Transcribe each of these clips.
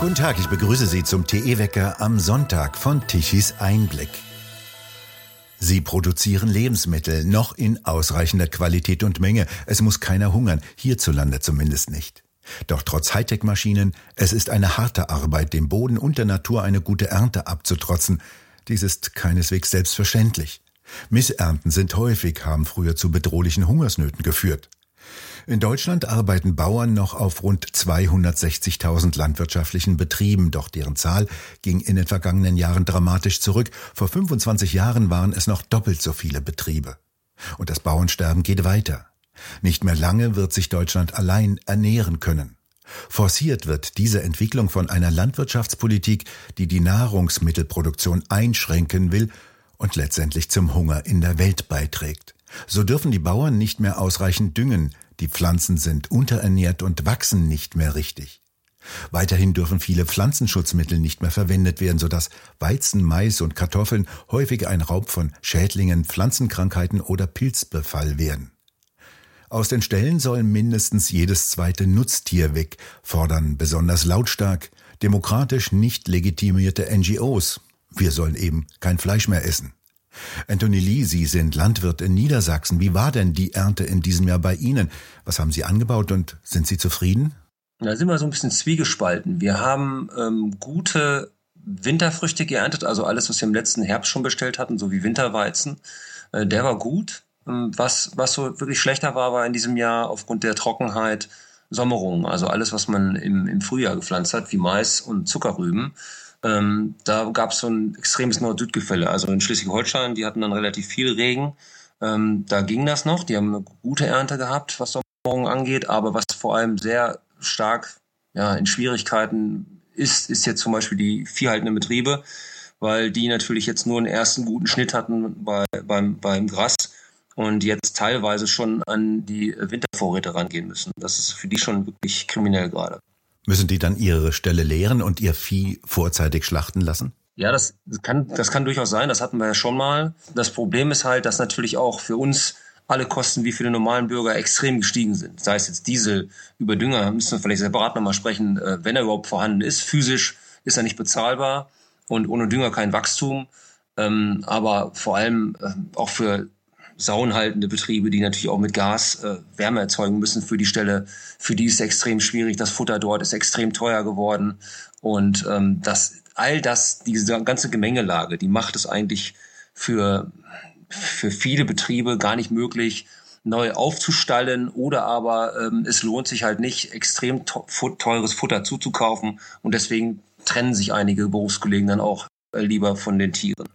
Guten Tag, ich begrüße Sie zum TE-Wecker am Sonntag von Tichys Einblick. Sie produzieren Lebensmittel noch in ausreichender Qualität und Menge. Es muss keiner hungern, hierzulande zumindest nicht. Doch trotz Hightech-Maschinen, es ist eine harte Arbeit, dem Boden und der Natur eine gute Ernte abzutrotzen. Dies ist keineswegs selbstverständlich. Missernten sind häufig, haben früher zu bedrohlichen Hungersnöten geführt. In Deutschland arbeiten Bauern noch auf rund 260.000 landwirtschaftlichen Betrieben, doch deren Zahl ging in den vergangenen Jahren dramatisch zurück. Vor 25 Jahren waren es noch doppelt so viele Betriebe. Und das Bauernsterben geht weiter. Nicht mehr lange wird sich Deutschland allein ernähren können. Forciert wird diese Entwicklung von einer Landwirtschaftspolitik, die die Nahrungsmittelproduktion einschränken will und letztendlich zum Hunger in der Welt beiträgt. So dürfen die Bauern nicht mehr ausreichend düngen, die Pflanzen sind unterernährt und wachsen nicht mehr richtig. Weiterhin dürfen viele Pflanzenschutzmittel nicht mehr verwendet werden, sodass Weizen, Mais und Kartoffeln häufig ein Raub von Schädlingen, Pflanzenkrankheiten oder Pilzbefall werden. Aus den Ställen soll mindestens jedes zweite Nutztier weg, fordern besonders lautstark demokratisch nicht legitimierte NGOs. Wir sollen eben kein Fleisch mehr essen. Anthony Lee, Sie sind Landwirt in Niedersachsen. Wie war denn die Ernte in diesem Jahr bei Ihnen? Was haben Sie angebaut und sind Sie zufrieden? Da sind wir so ein bisschen zwiegespalten. Wir haben ähm, gute Winterfrüchte geerntet, also alles, was wir im letzten Herbst schon bestellt hatten, so wie Winterweizen. Äh, der war gut. Ähm, was, was so wirklich schlechter war, war in diesem Jahr aufgrund der Trockenheit Sommerung. Also alles, was man im, im Frühjahr gepflanzt hat, wie Mais und Zuckerrüben. Ähm, da gab es so ein extremes Nord-Süd-Gefälle. Also in Schleswig-Holstein, die hatten dann relativ viel Regen. Ähm, da ging das noch. Die haben eine gute Ernte gehabt, was Sommerung angeht. Aber was vor allem sehr stark ja, in Schwierigkeiten ist, ist jetzt zum Beispiel die viehhaltenden Betriebe, weil die natürlich jetzt nur einen ersten guten Schnitt hatten bei, beim, beim Gras und jetzt teilweise schon an die Wintervorräte rangehen müssen. Das ist für die schon wirklich kriminell gerade. Müssen die dann ihre Stelle leeren und ihr Vieh vorzeitig schlachten lassen? Ja, das kann, das kann durchaus sein. Das hatten wir ja schon mal. Das Problem ist halt, dass natürlich auch für uns alle Kosten wie für den normalen Bürger extrem gestiegen sind. Sei es jetzt Diesel, über Dünger, müssen wir vielleicht separat nochmal sprechen, äh, wenn er überhaupt vorhanden ist. Physisch ist er nicht bezahlbar und ohne Dünger kein Wachstum. Ähm, aber vor allem äh, auch für sauenhaltende Betriebe, die natürlich auch mit Gas äh, Wärme erzeugen müssen für die Stelle, für die ist es extrem schwierig. Das Futter dort ist extrem teuer geworden. Und ähm, das, all das, diese ganze Gemengelage, die macht es eigentlich für, für viele Betriebe gar nicht möglich, neu aufzustallen oder aber ähm, es lohnt sich halt nicht, extrem teures Futter zuzukaufen und deswegen trennen sich einige Berufskollegen dann auch äh, lieber von den Tieren.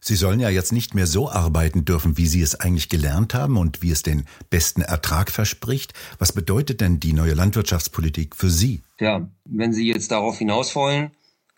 Sie sollen ja jetzt nicht mehr so arbeiten dürfen, wie Sie es eigentlich gelernt haben und wie es den besten Ertrag verspricht. Was bedeutet denn die neue Landwirtschaftspolitik für Sie? Ja, wenn Sie jetzt darauf hinaus wollen,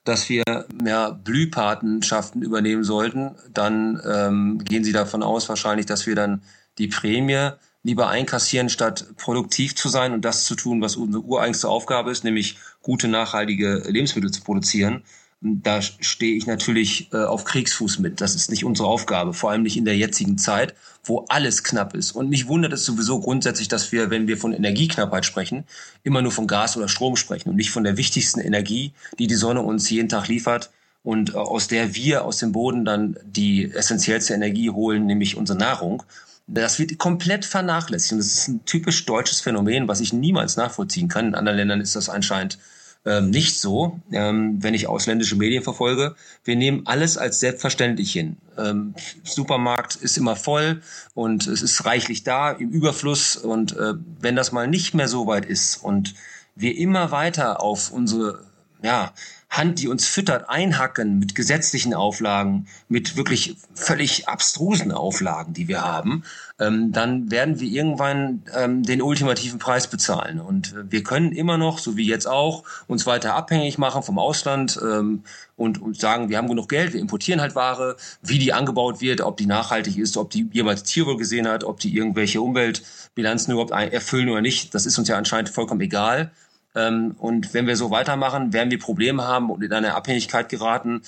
dass wir mehr Blühpatenschaften übernehmen sollten, dann ähm, gehen Sie davon aus wahrscheinlich, dass wir dann die Prämie lieber einkassieren, statt produktiv zu sein und das zu tun, was unsere ureigenste Aufgabe ist, nämlich gute, nachhaltige Lebensmittel zu produzieren da stehe ich natürlich äh, auf Kriegsfuß mit. Das ist nicht unsere Aufgabe, vor allem nicht in der jetzigen Zeit, wo alles knapp ist. Und mich wundert es sowieso grundsätzlich, dass wir, wenn wir von Energieknappheit sprechen, immer nur von Gas oder Strom sprechen und nicht von der wichtigsten Energie, die die Sonne uns jeden Tag liefert und äh, aus der wir aus dem Boden dann die essentiellste Energie holen, nämlich unsere Nahrung. Das wird komplett vernachlässigt und das ist ein typisch deutsches Phänomen, was ich niemals nachvollziehen kann. In anderen Ländern ist das anscheinend ähm, nicht so, ähm, wenn ich ausländische Medien verfolge. Wir nehmen alles als selbstverständlich hin. Ähm, Supermarkt ist immer voll und es ist reichlich da im Überfluss. Und äh, wenn das mal nicht mehr so weit ist und wir immer weiter auf unsere ja, Hand, die uns füttert, einhacken mit gesetzlichen Auflagen, mit wirklich völlig abstrusen Auflagen, die wir haben, ähm, dann werden wir irgendwann ähm, den ultimativen Preis bezahlen. Und wir können immer noch, so wie jetzt auch, uns weiter abhängig machen vom Ausland ähm, und, und sagen, wir haben genug Geld, wir importieren halt Ware, wie die angebaut wird, ob die nachhaltig ist, ob die jemals Tierwohl gesehen hat, ob die irgendwelche Umweltbilanzen überhaupt erfüllen oder nicht, das ist uns ja anscheinend vollkommen egal. Ähm, und wenn wir so weitermachen, werden wir Probleme haben und in eine Abhängigkeit geraten,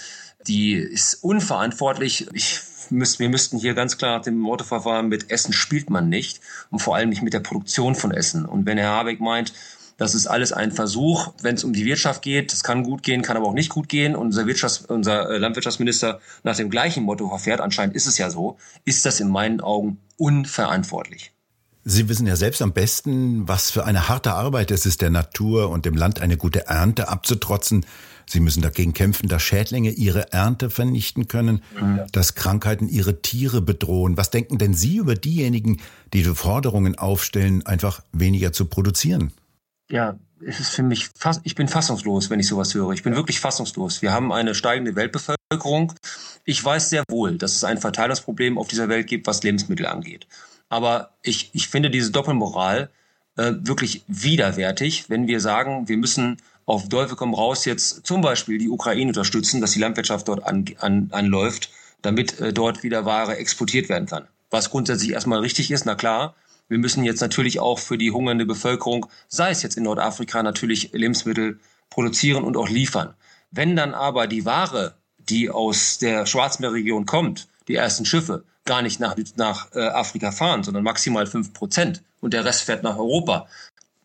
die ist unverantwortlich. Ich müsst, wir müssten hier ganz klar nach dem Motto verfahren, mit Essen spielt man nicht und vor allem nicht mit der Produktion von Essen. Und wenn Herr Habeck meint, Das ist alles ein Versuch, wenn es um die Wirtschaft geht. Das kann gut gehen, kann aber auch nicht gut gehen. Und unser, Wirtschafts-, unser äh, Landwirtschaftsminister nach dem gleichen Motto verfährt, anscheinend ist es ja so, ist das in meinen Augen unverantwortlich. Sie wissen ja selbst am besten, was für eine harte Arbeit es ist, der Natur und dem Land eine gute Ernte abzutrotzen. Sie müssen dagegen kämpfen, dass Schädlinge ihre Ernte vernichten können, ja. dass Krankheiten ihre Tiere bedrohen. Was denken denn Sie über diejenigen, die die Forderungen aufstellen, einfach weniger zu produzieren? ja, es ist für mich fast, ich bin fassungslos, wenn ich sowas höre. Ich bin wirklich fassungslos. Wir haben eine steigende Weltbevölkerung. Ich weiß sehr wohl, dass es ein Verteilungsproblem auf dieser Welt gibt, was Lebensmittel angeht. Aber ich, ich finde diese Doppelmoral äh, wirklich widerwärtig, wenn wir sagen, wir müssen auf Teufel komm raus jetzt zum Beispiel die Ukraine unterstützen, dass die Landwirtschaft dort an, an, anläuft, damit äh, dort wieder Ware exportiert werden kann. Was grundsätzlich erstmal richtig ist, na klar, wir müssen jetzt natürlich auch für die hungernde Bevölkerung, sei es jetzt in Nordafrika, natürlich Lebensmittel produzieren und auch liefern. Wenn dann aber die Ware, die aus der Schwarzmeerregion kommt, die ersten Schiffe, gar nicht nach, nach äh, Afrika fahren, sondern maximal fünf Prozent und der Rest fährt nach Europa,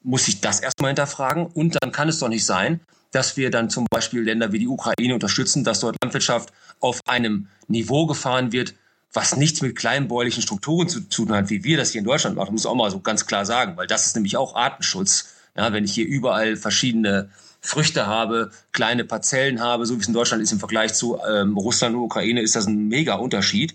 muss ich das erstmal hinterfragen. Und dann kann es doch nicht sein, dass wir dann zum Beispiel Länder wie die Ukraine unterstützen, dass dort Landwirtschaft auf einem Niveau gefahren wird, was nichts mit kleinbäuerlichen Strukturen zu tun hat, wie wir das hier in Deutschland machen, muss ich auch mal so ganz klar sagen, weil das ist nämlich auch Artenschutz. Ja, wenn ich hier überall verschiedene Früchte habe, kleine Parzellen habe, so wie es in Deutschland ist im Vergleich zu ähm, Russland und Ukraine, ist das ein mega Unterschied.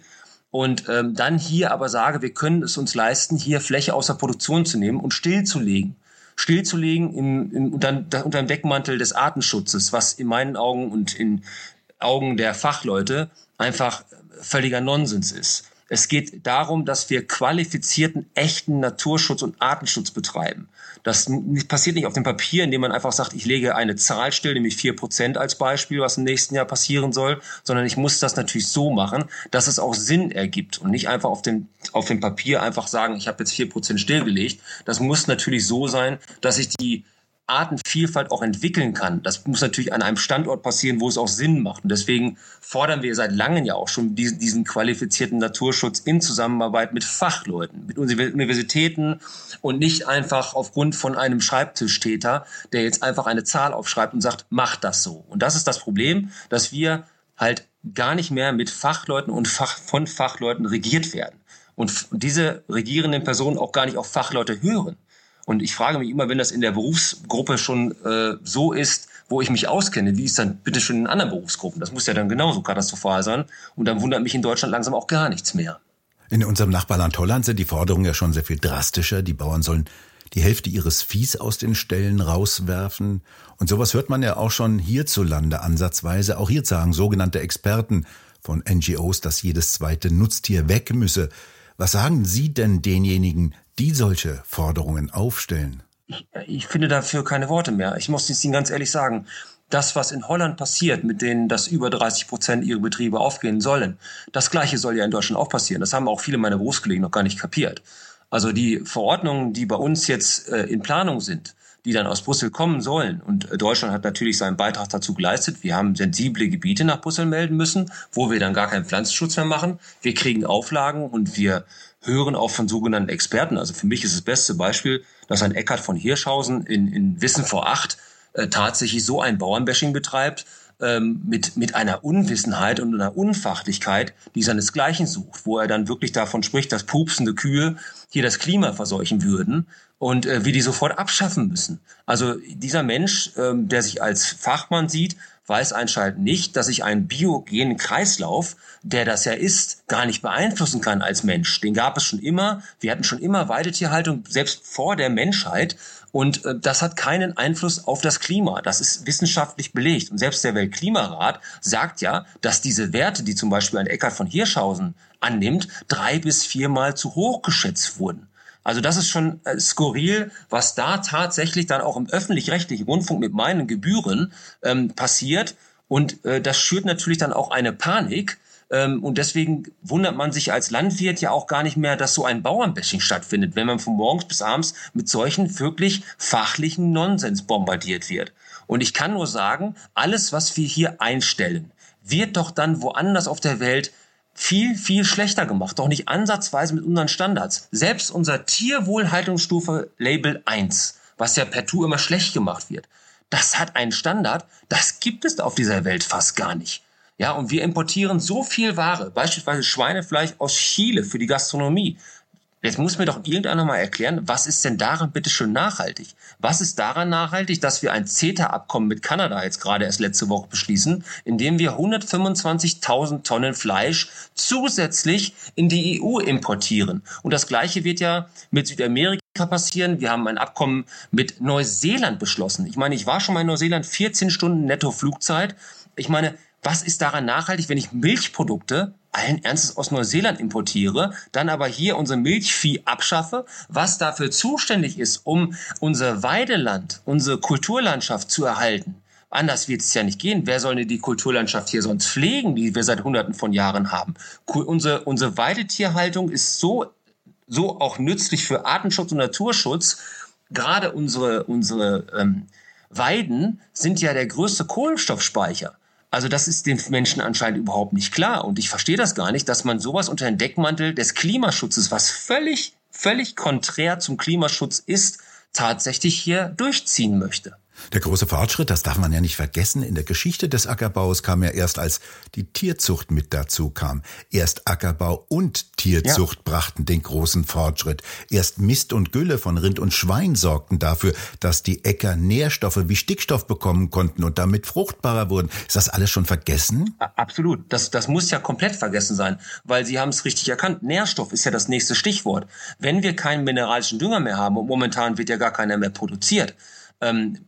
Und ähm, dann hier aber sage, wir können es uns leisten, hier Fläche außer Produktion zu nehmen und stillzulegen. Stillzulegen im, im, unter, unter dem Deckmantel des Artenschutzes, was in meinen Augen und in Augen der Fachleute einfach völliger Nonsens ist. Es geht darum, dass wir qualifizierten, echten Naturschutz und Artenschutz betreiben. Das passiert nicht auf dem Papier, indem man einfach sagt, ich lege eine Zahl still, nämlich vier Prozent als Beispiel, was im nächsten Jahr passieren soll, sondern ich muss das natürlich so machen, dass es auch Sinn ergibt und nicht einfach auf dem, auf dem Papier einfach sagen, ich habe jetzt vier Prozent stillgelegt. Das muss natürlich so sein, dass ich die Artenvielfalt auch entwickeln kann. Das muss natürlich an einem Standort passieren, wo es auch Sinn macht. Und deswegen fordern wir seit langem ja auch schon diesen, diesen qualifizierten Naturschutz in Zusammenarbeit mit Fachleuten, mit Universitäten und nicht einfach aufgrund von einem Schreibtischtäter, der jetzt einfach eine Zahl aufschreibt und sagt, mach das so. Und das ist das Problem, dass wir halt gar nicht mehr mit Fachleuten und Fach, von Fachleuten regiert werden. Und diese regierenden Personen auch gar nicht auf Fachleute hören. Und ich frage mich immer, wenn das in der Berufsgruppe schon äh, so ist, wo ich mich auskenne, wie ist dann bitte schon in anderen Berufsgruppen? Das muss ja dann genauso katastrophal sein. Und dann wundert mich in Deutschland langsam auch gar nichts mehr. In unserem Nachbarland Holland sind die Forderungen ja schon sehr viel drastischer. Die Bauern sollen die Hälfte ihres Viehs aus den Ställen rauswerfen. Und sowas hört man ja auch schon hierzulande ansatzweise. Auch hier sagen sogenannte Experten von NGOs, dass jedes zweite Nutztier weg müsse. Was sagen Sie denn denjenigen, die solche Forderungen aufstellen? Ich, ich finde dafür keine Worte mehr. Ich muss Ihnen ganz ehrlich sagen. Das, was in Holland passiert, mit denen, dass über 30 Prozent ihrer Betriebe aufgehen sollen, das Gleiche soll ja in Deutschland auch passieren. Das haben auch viele meiner Berufskollegen noch gar nicht kapiert. Also die Verordnungen, die bei uns jetzt äh, in Planung sind, die dann aus Brüssel kommen sollen. Und äh, Deutschland hat natürlich seinen Beitrag dazu geleistet. Wir haben sensible Gebiete nach Brüssel melden müssen, wo wir dann gar keinen Pflanzenschutz mehr machen. Wir kriegen Auflagen und wir hören auch von sogenannten Experten. Also für mich ist das beste Beispiel, dass ein Eckart von Hirschhausen in, in Wissen vor acht äh, tatsächlich so ein Bauernbashing betreibt, ähm, mit, mit einer Unwissenheit und einer Unfachlichkeit, die seinesgleichen sucht, wo er dann wirklich davon spricht, dass pupsende Kühe hier das Klima verseuchen würden und äh, wir die sofort abschaffen müssen. Also dieser Mensch, ähm, der sich als Fachmann sieht, weiß anscheinend nicht, dass ich einen biogenen Kreislauf, der das ja ist, gar nicht beeinflussen kann als Mensch. Den gab es schon immer. Wir hatten schon immer Weidetierhaltung, selbst vor der Menschheit. Und äh, das hat keinen Einfluss auf das Klima. Das ist wissenschaftlich belegt. Und selbst der Weltklimarat sagt ja, dass diese Werte, die zum Beispiel ein Eckart von Hirschhausen annimmt, drei bis viermal zu hoch geschätzt wurden. Also das ist schon äh, skurril, was da tatsächlich dann auch im öffentlich-rechtlichen Rundfunk mit meinen Gebühren ähm, passiert. Und äh, das schürt natürlich dann auch eine Panik. Ähm, und deswegen wundert man sich als Landwirt ja auch gar nicht mehr, dass so ein Bauernbashing stattfindet, wenn man von morgens bis abends mit solchen wirklich fachlichen Nonsens bombardiert wird. Und ich kann nur sagen, alles, was wir hier einstellen, wird doch dann woanders auf der Welt viel, viel schlechter gemacht. Doch nicht ansatzweise mit unseren Standards. Selbst unser Tierwohlhaltungsstufe Label 1 was ja per Tu immer schlecht gemacht wird. Das hat einen Standard, das gibt es auf dieser Welt fast gar nicht. Ja, und wir importieren so viel Ware, beispielsweise Schweinefleisch aus Chile für die Gastronomie. Jetzt muss mir doch irgendeiner mal erklären, was ist denn daran bitte schön nachhaltig? Was ist daran nachhaltig, dass wir ein CETA-Abkommen mit Kanada jetzt gerade erst letzte Woche beschließen, in dem wir 125.000 Tonnen Fleisch zusätzlich in die EU importieren? Und das Gleiche wird ja mit Südamerika passieren. Wir haben ein Abkommen mit Neuseeland beschlossen. Ich meine, ich war schon mal in Neuseeland, 14 Stunden netto Flugzeit. Ich meine, was ist daran nachhaltig, wenn ich Milchprodukte allen Ernstes aus Neuseeland importiere, dann aber hier unser Milchvieh abschaffe, was dafür zuständig ist, um unser Weideland, unsere Kulturlandschaft zu erhalten. Anders wird es ja nicht gehen. Wer soll denn die Kulturlandschaft hier sonst pflegen, die wir seit Hunderten von Jahren haben? Unsere, unsere Weidetierhaltung ist so, so auch nützlich für Artenschutz und Naturschutz. Gerade unsere, unsere ähm, Weiden sind ja der größte Kohlenstoffspeicher. Also das ist den Menschen anscheinend überhaupt nicht klar. Und ich verstehe das gar nicht, dass man sowas unter den Deckmantel des Klimaschutzes, was völlig, völlig konträr zum Klimaschutz ist, tatsächlich hier durchziehen möchte. Der große Fortschritt, das darf man ja nicht vergessen, in der Geschichte des Ackerbaus kam ja erst, als die Tierzucht mit dazu kam. Erst Ackerbau und Tierzucht ja. brachten den großen Fortschritt. Erst Mist und Gülle von Rind und Schwein sorgten dafür, dass die Äcker Nährstoffe wie Stickstoff bekommen konnten und damit fruchtbarer wurden. Ist das alles schon vergessen? Absolut. Das, das muss ja komplett vergessen sein, weil Sie haben es richtig erkannt. Nährstoff ist ja das nächste Stichwort. Wenn wir keinen mineralischen Dünger mehr haben und momentan wird ja gar keiner mehr produziert, ähm,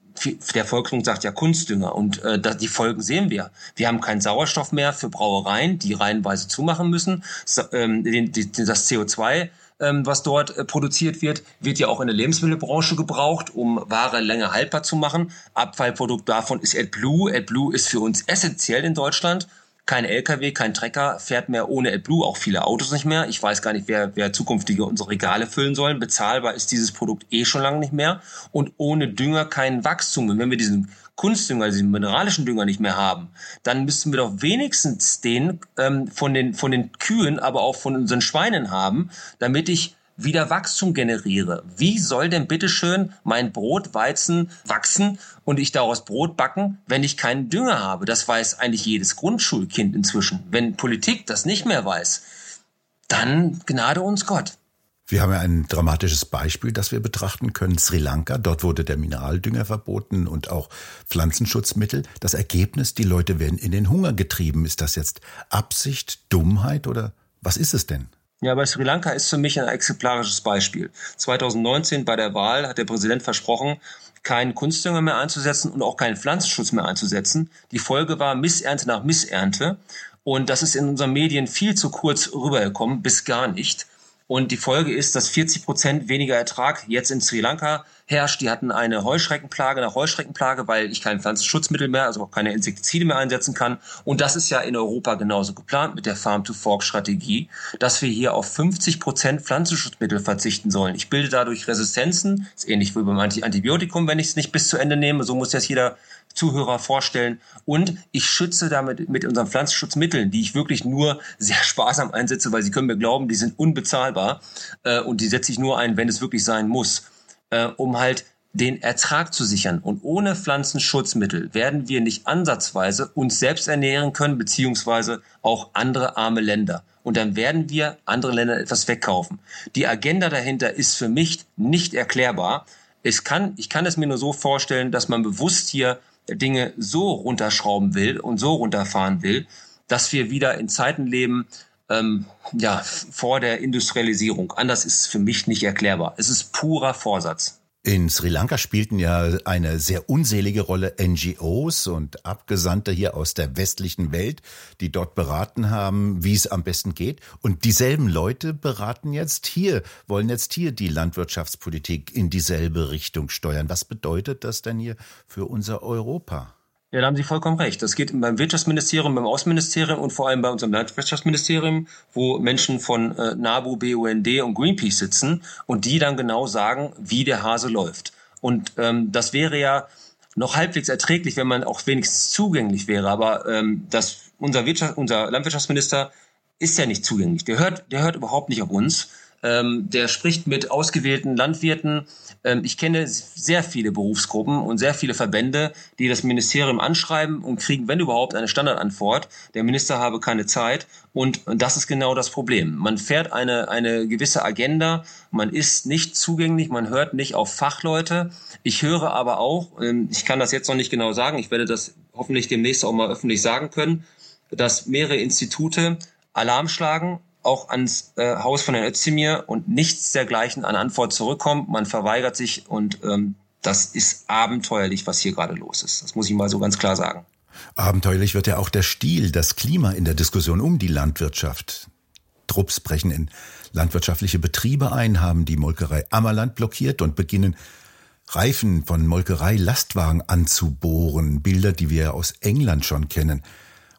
der Volksmund sagt ja Kunstdünger und äh, die Folgen sehen wir. Wir haben keinen Sauerstoff mehr für Brauereien, die reihenweise zumachen müssen. So, ähm, den, die, das CO2 ähm, was dort äh, produziert wird, wird ja auch in der Lebensmittelbranche gebraucht, um Ware länger haltbar zu machen. Abfallprodukt davon ist AdBlue. AdBlue ist für uns essentiell in Deutschland kein LKW, kein Trecker fährt mehr ohne AdBlue, auch viele Autos nicht mehr. Ich weiß gar nicht, wer, wer zukünftige unsere Regale füllen sollen. Bezahlbar ist dieses Produkt eh schon lange nicht mehr. Und ohne Dünger kein Wachstum. Und wenn wir diesen Kunstdünger, diesen mineralischen Dünger nicht mehr haben, dann müssten wir doch wenigstens den ähm, von den von den Kühen, aber auch von unseren Schweinen haben, damit ich wieder Wachstum generiere. Wie soll denn bitteschön mein Brotweizen wachsen und ich daraus Brot backen, wenn ich keinen Dünger habe? Das weiß eigentlich jedes Grundschulkind inzwischen. Wenn Politik das nicht mehr weiß, dann gnade uns Gott. Wir haben ja ein dramatisches Beispiel, das wir betrachten können. Sri Lanka, dort wurde der Mineraldünger verboten und auch Pflanzenschutzmittel. Das Ergebnis, die Leute werden in den Hunger getrieben. Ist das jetzt Absicht, Dummheit oder was ist es denn? Ja, bei Sri Lanka ist für mich ein exemplarisches Beispiel. 2019 bei der Wahl hat der Präsident versprochen, keinen Kunstdünger mehr einzusetzen und auch keinen Pflanzenschutz mehr einzusetzen. Die Folge war Missernte nach Missernte. Und das ist in unseren Medien viel zu kurz rübergekommen, bis gar nicht. Und die Folge ist, dass 40 Prozent weniger Ertrag jetzt in Sri Lanka herrscht. Die hatten eine Heuschreckenplage nach Heuschreckenplage, weil ich kein Pflanzenschutzmittel mehr, also auch keine Insektizide mehr einsetzen kann. Und das ist ja in Europa genauso geplant mit der Farm-to-Fork-Strategie, dass wir hier auf 50 Prozent Pflanzenschutzmittel verzichten sollen. Ich bilde dadurch Resistenzen, ist ähnlich wie beim Antibiotikum, wenn ich es nicht bis zu Ende nehme. So muss jetzt jeder Zuhörer vorstellen. Und ich schütze damit mit unseren Pflanzenschutzmitteln, die ich wirklich nur sehr sparsam einsetze, weil Sie können mir glauben, die sind unbezahlbar äh, und die setze ich nur ein, wenn es wirklich sein muss, äh, um halt den Ertrag zu sichern. Und ohne Pflanzenschutzmittel werden wir nicht ansatzweise uns selbst ernähren können, beziehungsweise auch andere arme Länder. Und dann werden wir andere Länder etwas wegkaufen. Die Agenda dahinter ist für mich nicht erklärbar. Es kann, ich kann es mir nur so vorstellen, dass man bewusst hier Dinge so runterschrauben will und so runterfahren will, dass wir wieder in Zeiten leben, ähm, ja, vor der Industrialisierung. Anders ist es für mich nicht erklärbar. Es ist purer Vorsatz. In Sri Lanka spielten ja eine sehr unselige Rolle NGOs und Abgesandte hier aus der westlichen Welt, die dort beraten haben, wie es am besten geht. Und dieselben Leute beraten jetzt hier, wollen jetzt hier die Landwirtschaftspolitik in dieselbe Richtung steuern. Was bedeutet das denn hier für unser Europa? Ja, da haben Sie vollkommen recht. Das geht beim Wirtschaftsministerium, beim Außenministerium und vor allem bei unserem Landwirtschaftsministerium, wo Menschen von äh, NABU, BUND und Greenpeace sitzen und die dann genau sagen, wie der Hase läuft. Und ähm, das wäre ja noch halbwegs erträglich, wenn man auch wenigstens zugänglich wäre. Aber ähm, das, unser, Wirtschaft, unser Landwirtschaftsminister ist ja nicht zugänglich. Der hört, der hört überhaupt nicht auf uns. Ähm, der spricht mit ausgewählten Landwirten. Ähm, ich kenne sehr viele Berufsgruppen und sehr viele Verbände, die das Ministerium anschreiben und kriegen, wenn überhaupt, eine Standardantwort. Der Minister habe keine Zeit. Und das ist genau das Problem. Man fährt eine, eine gewisse Agenda, man ist nicht zugänglich, man hört nicht auf Fachleute. Ich höre aber auch, ähm, ich kann das jetzt noch nicht genau sagen, ich werde das hoffentlich demnächst auch mal öffentlich sagen können, dass mehrere Institute Alarm schlagen, auch ans äh, Haus von Herrn Özdemir und nichts dergleichen an Antwort zurückkommt. Man verweigert sich und ähm, das ist abenteuerlich, was hier gerade los ist. Das muss ich mal so ganz klar sagen. Abenteuerlich wird ja auch der Stil, das Klima in der Diskussion um die Landwirtschaft. Trupps brechen in landwirtschaftliche Betriebe ein, haben die Molkerei Ammerland blockiert und beginnen Reifen von Molkerei-Lastwagen anzubohren. Bilder, die wir aus England schon kennen.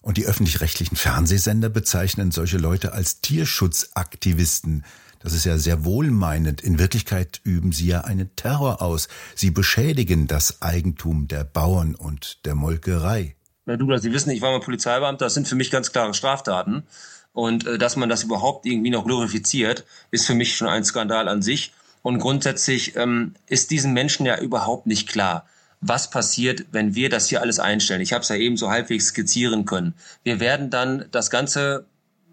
Und die öffentlich-rechtlichen Fernsehsender bezeichnen solche Leute als Tierschutzaktivisten. Das ist ja sehr wohlmeinend. In Wirklichkeit üben sie ja einen Terror aus. Sie beschädigen das Eigentum der Bauern und der Molkerei. Na Douglas, Sie wissen, ich war mal Polizeibeamter, das sind für mich ganz klare Straftaten. Und äh, dass man das überhaupt irgendwie noch glorifiziert, ist für mich schon ein Skandal an sich. Und grundsätzlich ähm, ist diesen Menschen ja überhaupt nicht klar, was passiert, wenn wir das hier alles einstellen. Ich habe es ja eben so halbwegs skizzieren können. Wir werden dann das Ganze,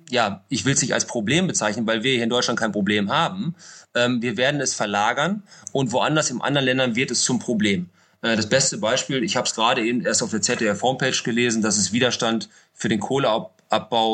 ja, ich will es nicht als Problem bezeichnen, weil wir hier in Deutschland kein Problem haben. Ähm, wir werden es verlagern und woanders in anderen Ländern wird es zum Problem. Äh, das beste Beispiel, ich habe es gerade eben erst auf der ZDF-Homepage gelesen, dass es Widerstand für den Kohleabbau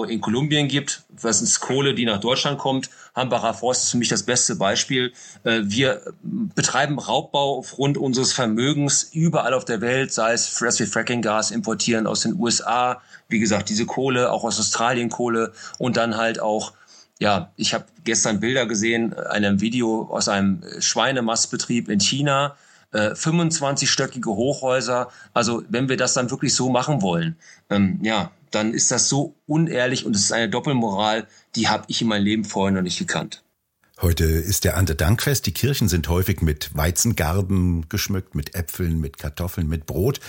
in Kolumbien gibt. Das ist Kohle, die nach Deutschland kommt. Hambacher Forst ist für mich das beste Beispiel. Äh, wir betreiben Raubbau aufgrund unseres Vermögens überall auf der Welt, sei es, dass wir Fracking-Gas importieren aus den USA, wie gesagt, diese Kohle, auch aus Australien Kohle und dann halt auch ja, ich habe gestern Bilder gesehen, einem Video aus einem Schweinemastbetrieb in China, äh, 25-stöckige Hochhäuser. Also wenn wir das dann wirklich so machen wollen, ähm, ja, dann ist das so unehrlich und es ist eine Doppelmoral, die habe ich in meinem Leben vorher noch nicht gekannt. Heute ist der Erntedankfest. Die Kirchen sind häufig mit Weizengarben geschmückt, mit Äpfeln, mit Kartoffeln, mit Brot.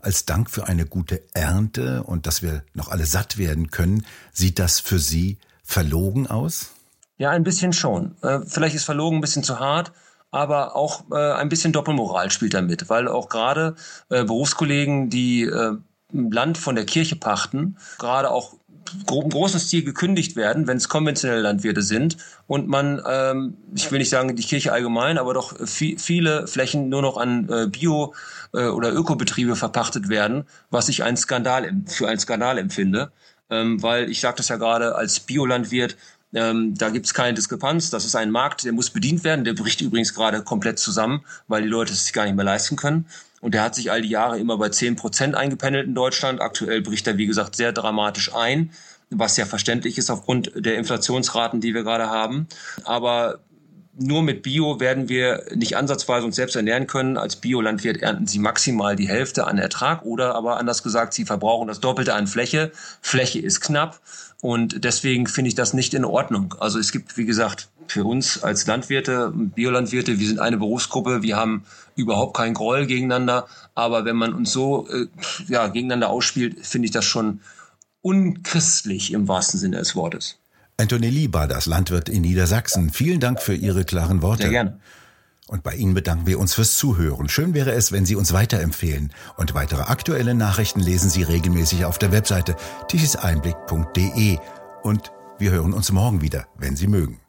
Als Dank für eine gute Ernte und dass wir noch alle satt werden können, sieht das für Sie verlogen aus? Ja, ein bisschen schon. Äh, vielleicht ist verlogen ein bisschen zu hart, aber auch äh, ein bisschen Doppelmoral spielt da mit, weil auch gerade äh, Berufskollegen, die Land von der Kirche pachten, gerade auch im großen Stil gekündigt werden, wenn es konventionelle Landwirte sind und man, ähm, ich will nicht sagen die Kirche allgemein, aber doch viel, viele Flächen nur noch an äh, Bio- äh, oder Ökobetriebe verpachtet werden, was ich ein Skandal für einen Skandal empfinde, ähm, weil ich sage das ja gerade als Biolandwirt, ähm, da gibt es keine Diskrepanz. Das ist ein Markt, der muss bedient werden. Der bricht übrigens gerade komplett zusammen, weil die Leute es sich gar nicht mehr leisten können. Und der hat sich all die Jahre immer bei 10 Prozent eingependelt in Deutschland. Aktuell bricht er, wie gesagt, sehr dramatisch ein, was ja verständlich ist aufgrund der Inflationsraten, die wir gerade haben. Aber nur mit Bio werden wir nicht ansatzweise uns selbst ernähren können. Als Biolandwirt ernten sie maximal die Hälfte an Ertrag oder aber anders gesagt, sie verbrauchen das Doppelte an Fläche. Fläche ist knapp und deswegen finde ich das nicht in Ordnung. Also es gibt, wie gesagt, für uns als Landwirte, Biolandwirte, wir sind eine Berufsgruppe, wir haben überhaupt keinen Groll gegeneinander. Aber wenn man uns so äh, ja, gegeneinander ausspielt, finde ich das schon unchristlich im wahrsten Sinne des Wortes. Anthony Lieber, das Landwirt in Niedersachsen. Vielen Dank für Ihre klaren Worte. Sehr gerne. Und bei Ihnen bedanken wir uns fürs Zuhören. Schön wäre es, wenn Sie uns weiterempfehlen. Und weitere aktuelle Nachrichten lesen Sie regelmäßig auf der Webseite tichiseinblick.de. Und wir hören uns morgen wieder, wenn Sie mögen.